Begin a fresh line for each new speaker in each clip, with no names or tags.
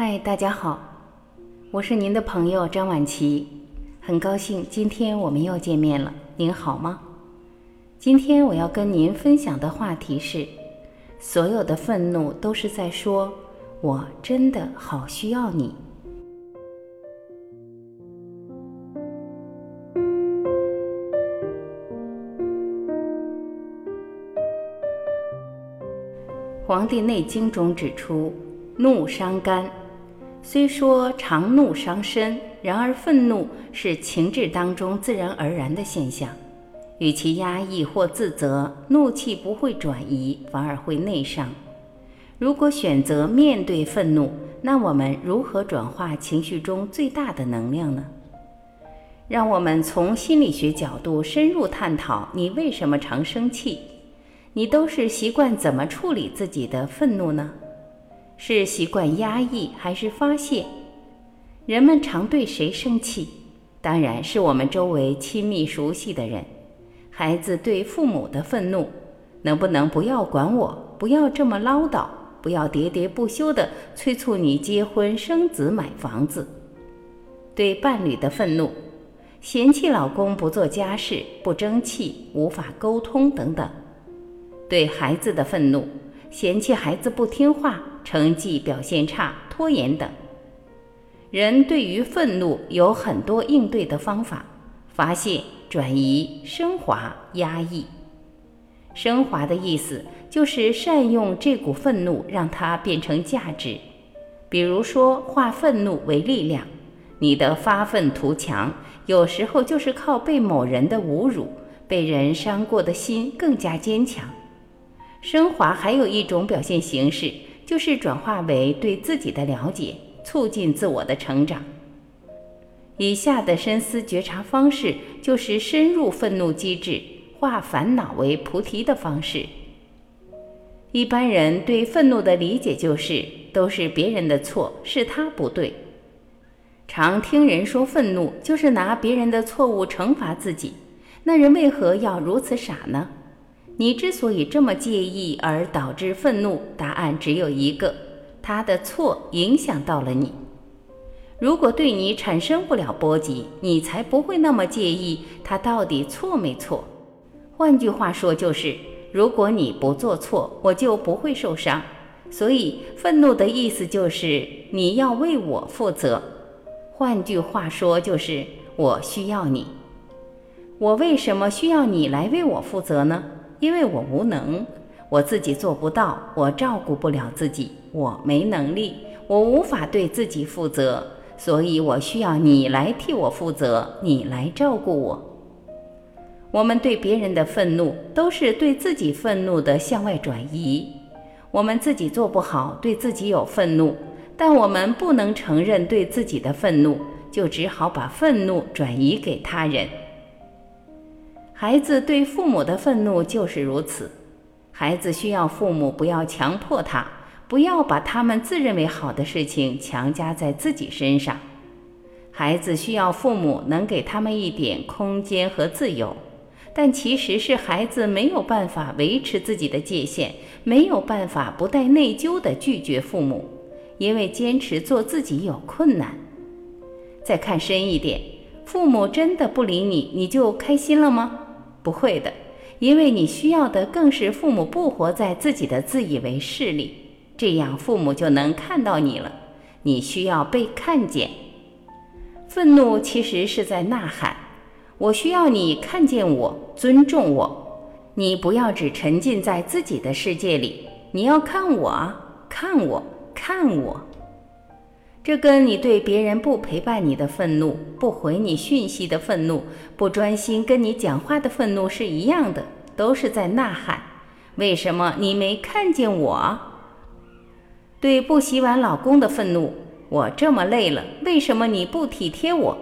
嗨，大家好，我是您的朋友张婉琪，很高兴今天我们又见面了。您好吗？今天我要跟您分享的话题是：所有的愤怒都是在说“我真的好需要你”。《黄帝内经》中指出，怒伤肝。虽说常怒伤身，然而愤怒是情志当中自然而然的现象。与其压抑或自责，怒气不会转移，反而会内伤。如果选择面对愤怒，那我们如何转化情绪中最大的能量呢？让我们从心理学角度深入探讨：你为什么常生气？你都是习惯怎么处理自己的愤怒呢？是习惯压抑还是发泄？人们常对谁生气？当然是我们周围亲密熟悉的人。孩子对父母的愤怒，能不能不要管我？不要这么唠叨，不要喋喋不休地催促你结婚生子买房子。对伴侣的愤怒，嫌弃老公不做家事、不争气、无法沟通等等。对孩子的愤怒。嫌弃孩子不听话、成绩表现差、拖延等。人对于愤怒有很多应对的方法：发泄、转移、升华、压抑。升华的意思就是善用这股愤怒，让它变成价值。比如说，化愤怒为力量。你的发愤图强，有时候就是靠被某人的侮辱、被人伤过的心更加坚强。升华还有一种表现形式，就是转化为对自己的了解，促进自我的成长。以下的深思觉察方式，就是深入愤怒机制，化烦恼为菩提的方式。一般人对愤怒的理解就是，都是别人的错，是他不对。常听人说，愤怒就是拿别人的错误惩罚自己。那人为何要如此傻呢？你之所以这么介意而导致愤怒，答案只有一个：他的错影响到了你。如果对你产生不了波及，你才不会那么介意他到底错没错。换句话说，就是如果你不做错，我就不会受伤。所以，愤怒的意思就是你要为我负责。换句话说，就是我需要你。我为什么需要你来为我负责呢？因为我无能，我自己做不到，我照顾不了自己，我没能力，我无法对自己负责，所以我需要你来替我负责，你来照顾我。我们对别人的愤怒，都是对自己愤怒的向外转移。我们自己做不好，对自己有愤怒，但我们不能承认对自己的愤怒，就只好把愤怒转移给他人。孩子对父母的愤怒就是如此，孩子需要父母不要强迫他，不要把他们自认为好的事情强加在自己身上。孩子需要父母能给他们一点空间和自由，但其实是孩子没有办法维持自己的界限，没有办法不带内疚地拒绝父母，因为坚持做自己有困难。再看深一点，父母真的不理你，你就开心了吗？不会的，因为你需要的更是父母不活在自己的自以为是里，这样父母就能看到你了。你需要被看见。愤怒其实是在呐喊：我需要你看见我，尊重我。你不要只沉浸在自己的世界里，你要看我，看我，看我。这跟你对别人不陪伴你的愤怒、不回你讯息的愤怒、不专心跟你讲话的愤怒是一样的，都是在呐喊：为什么你没看见我？对不洗碗老公的愤怒，我这么累了，为什么你不体贴我？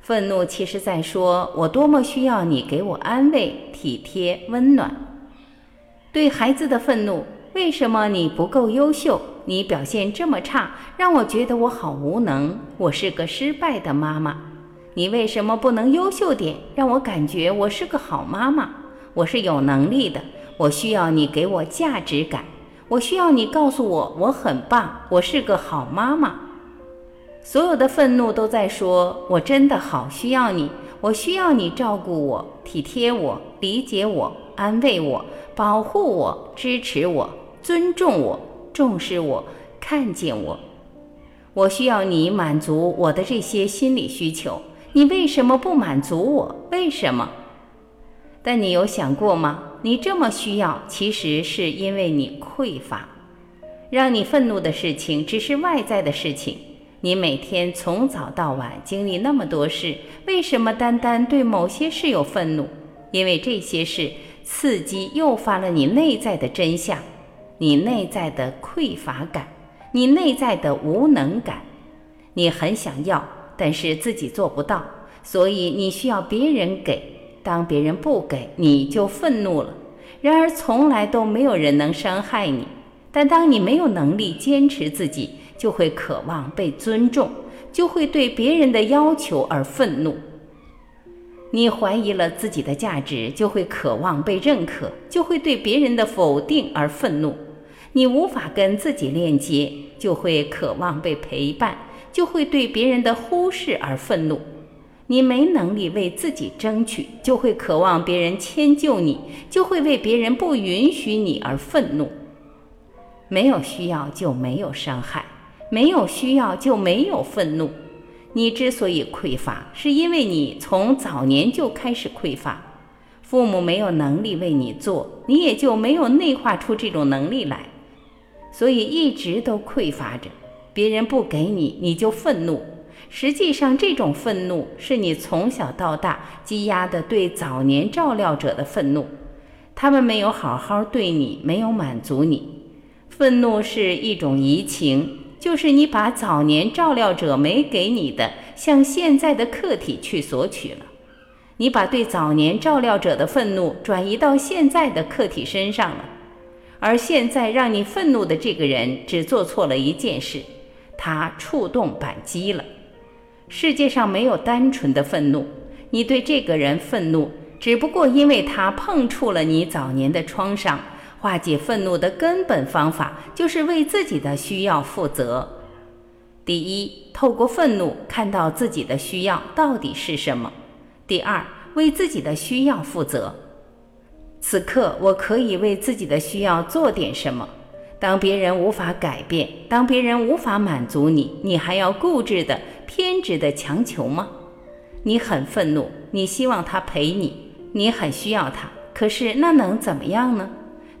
愤怒其实在说，我多么需要你给我安慰、体贴、温暖。对孩子的愤怒，为什么你不够优秀？你表现这么差，让我觉得我好无能，我是个失败的妈妈。你为什么不能优秀点，让我感觉我是个好妈妈？我是有能力的，我需要你给我价值感，我需要你告诉我我很棒，我是个好妈妈。所有的愤怒都在说：“我真的好需要你，我需要你照顾我、体贴我、理解我、安慰我、保护我、支持我、尊重我、重视我、看见我。我需要你满足我的这些心理需求。你为什么不满足我？为什么？但你有想过吗？你这么需要，其实是因为你匮乏。让你愤怒的事情，只是外在的事情。”你每天从早到晚经历那么多事，为什么单单对某些事有愤怒？因为这些事刺激诱发了你内在的真相，你内在的匮乏感，你内在的无能感。你很想要，但是自己做不到，所以你需要别人给。当别人不给，你就愤怒了。然而，从来都没有人能伤害你。但当你没有能力坚持自己，就会渴望被尊重，就会对别人的要求而愤怒。你怀疑了自己的价值，就会渴望被认可，就会对别人的否定而愤怒。你无法跟自己链接，就会渴望被陪伴，就会对别人的忽视而愤怒。你没能力为自己争取，就会渴望别人迁就你，就会为别人不允许你而愤怒。没有需要就没有伤害。没有需要就没有愤怒。你之所以匮乏，是因为你从早年就开始匮乏，父母没有能力为你做，你也就没有内化出这种能力来，所以一直都匮乏着。别人不给你，你就愤怒。实际上，这种愤怒是你从小到大积压的对早年照料者的愤怒，他们没有好好对你，没有满足你。愤怒是一种移情。就是你把早年照料者没给你的，向现在的客体去索取了。你把对早年照料者的愤怒转移到现在的客体身上了，而现在让你愤怒的这个人只做错了一件事，他触动扳机了。世界上没有单纯的愤怒，你对这个人愤怒，只不过因为他碰触了你早年的创伤。化解愤怒的根本方法就是为自己的需要负责。第一，透过愤怒看到自己的需要到底是什么；第二，为自己的需要负责。此刻，我可以为自己的需要做点什么？当别人无法改变，当别人无法满足你，你还要固执的、偏执的强求吗？你很愤怒，你希望他陪你，你很需要他，可是那能怎么样呢？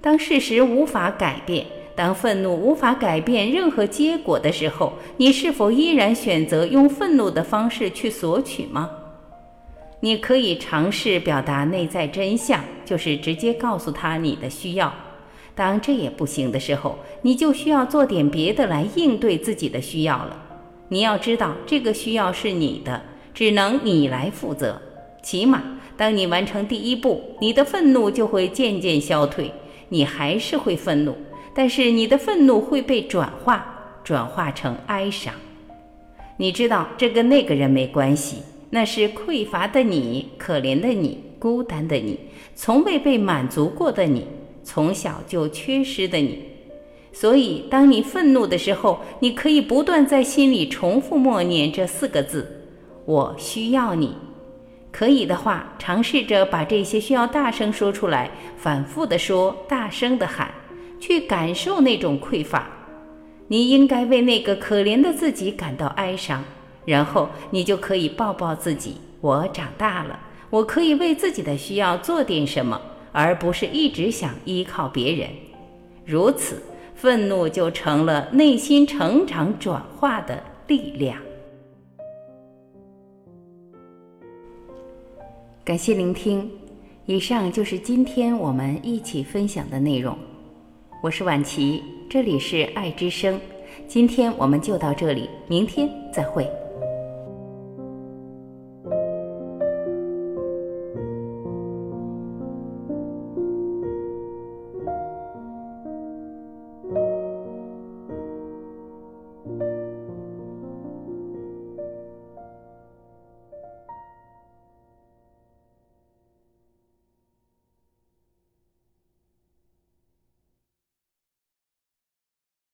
当事实无法改变，当愤怒无法改变任何结果的时候，你是否依然选择用愤怒的方式去索取吗？你可以尝试表达内在真相，就是直接告诉他你的需要。当这也不行的时候，你就需要做点别的来应对自己的需要了。你要知道，这个需要是你的，只能你来负责。起码，当你完成第一步，你的愤怒就会渐渐消退。你还是会愤怒，但是你的愤怒会被转化，转化成哀伤。你知道这跟那个人没关系，那是匮乏的你、可怜的你、孤单的你、从未被满足过的你、从小就缺失的你。所以，当你愤怒的时候，你可以不断在心里重复默念这四个字：“我需要你。”可以的话，尝试着把这些需要大声说出来，反复的说，大声的喊，去感受那种匮乏。你应该为那个可怜的自己感到哀伤，然后你就可以抱抱自己。我长大了，我可以为自己的需要做点什么，而不是一直想依靠别人。如此，愤怒就成了内心成长转化的力量。感谢聆听，以上就是今天我们一起分享的内容。我是婉琪，这里是爱之声。今天我们就到这里，明天再会。